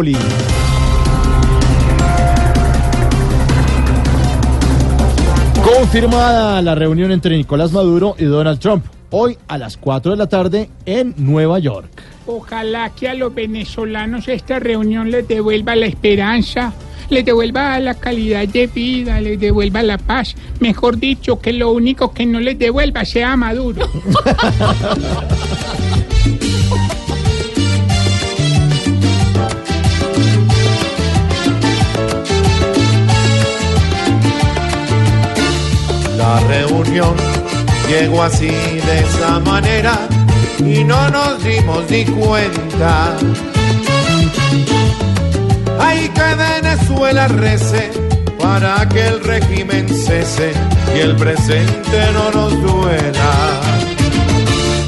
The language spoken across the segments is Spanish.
Populi. Confirmada la reunión entre Nicolás Maduro y Donald Trump. Hoy a las 4 de la tarde en Nueva York. Ojalá que a los venezolanos esta reunión les devuelva la esperanza, les devuelva la calidad de vida, les devuelva la paz. Mejor dicho, que lo único que no les devuelva sea Maduro. Llegó así de esa manera y no nos dimos ni cuenta. Hay que Venezuela rece para que el régimen cese y el presente no nos duela.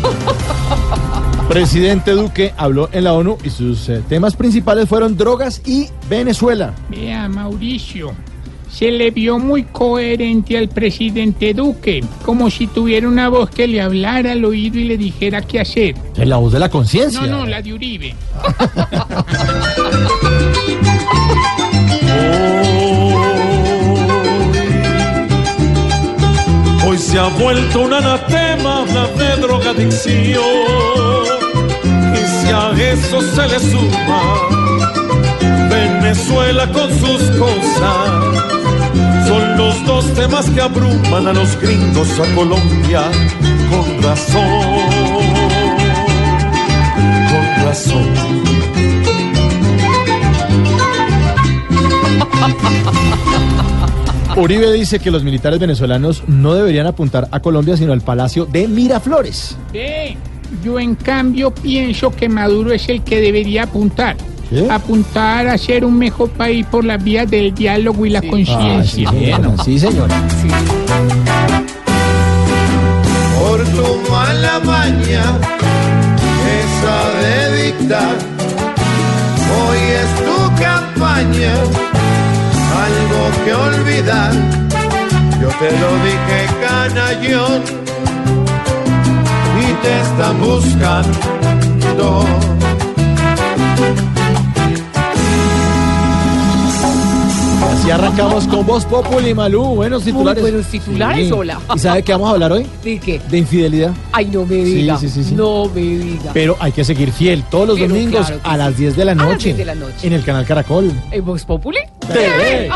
Presidente Duque habló en la ONU y sus eh, temas principales fueron drogas y Venezuela. Vea, Mauricio, se le vio muy coherente al presidente Duque, como si tuviera una voz que le hablara al oído y le dijera qué hacer. Es la voz de la conciencia. No, no, la de Uribe. Hoy se ha vuelto un anatema hablar de drogadicción. Y si a eso se le suma Venezuela con sus cosas, los dos temas que abruman a los gringos a Colombia con razón. Con razón. Uribe dice que los militares venezolanos no deberían apuntar a Colombia, sino al Palacio de Miraflores. Yo en cambio pienso que Maduro es el que debería apuntar. ¿Sí? Apuntar a ser un mejor país por las vías del diálogo y la Ah, sí, conciencia. señora. Sí, señora. Por tu mala maña, esa de dictar, hoy es tu campaña, algo que olvidar. Yo te lo dije, canallón, y te están buscando. Arrancamos con Voz Populi, Malú. Buenos titulares. buenos titulares, hola. ¿Y sabe qué vamos a hablar hoy? ¿De qué? De infidelidad. Ay, no me Sí, diga. sí, sí, sí. No me diga. Pero hay que seguir fiel todos los Pero domingos claro que a las sí. 10 de la A las noche. 10 de la noche. En el canal Caracol. ¿En Vox Populi? TV.